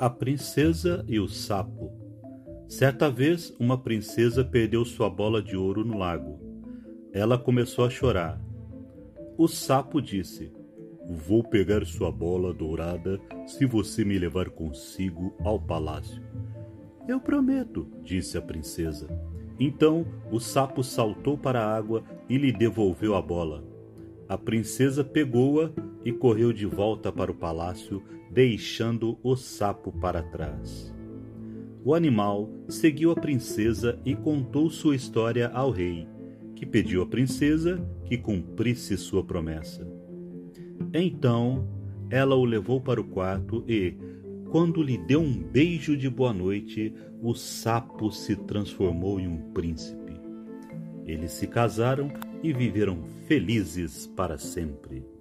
A princesa e o sapo. Certa vez, uma princesa perdeu sua bola de ouro no lago. Ela começou a chorar. O sapo disse: Vou pegar sua bola dourada se você me levar consigo ao palácio. Eu prometo, disse a princesa. Então o sapo saltou para a água e lhe devolveu a bola. A princesa pegou-a e correu de volta para o palácio, deixando o sapo para trás. O animal seguiu a princesa e contou sua história ao rei, que pediu à princesa que cumprisse sua promessa. Então ela o levou para o quarto e, quando lhe deu um beijo de boa noite, o sapo se transformou em um príncipe. Eles se casaram e viveram felizes para sempre.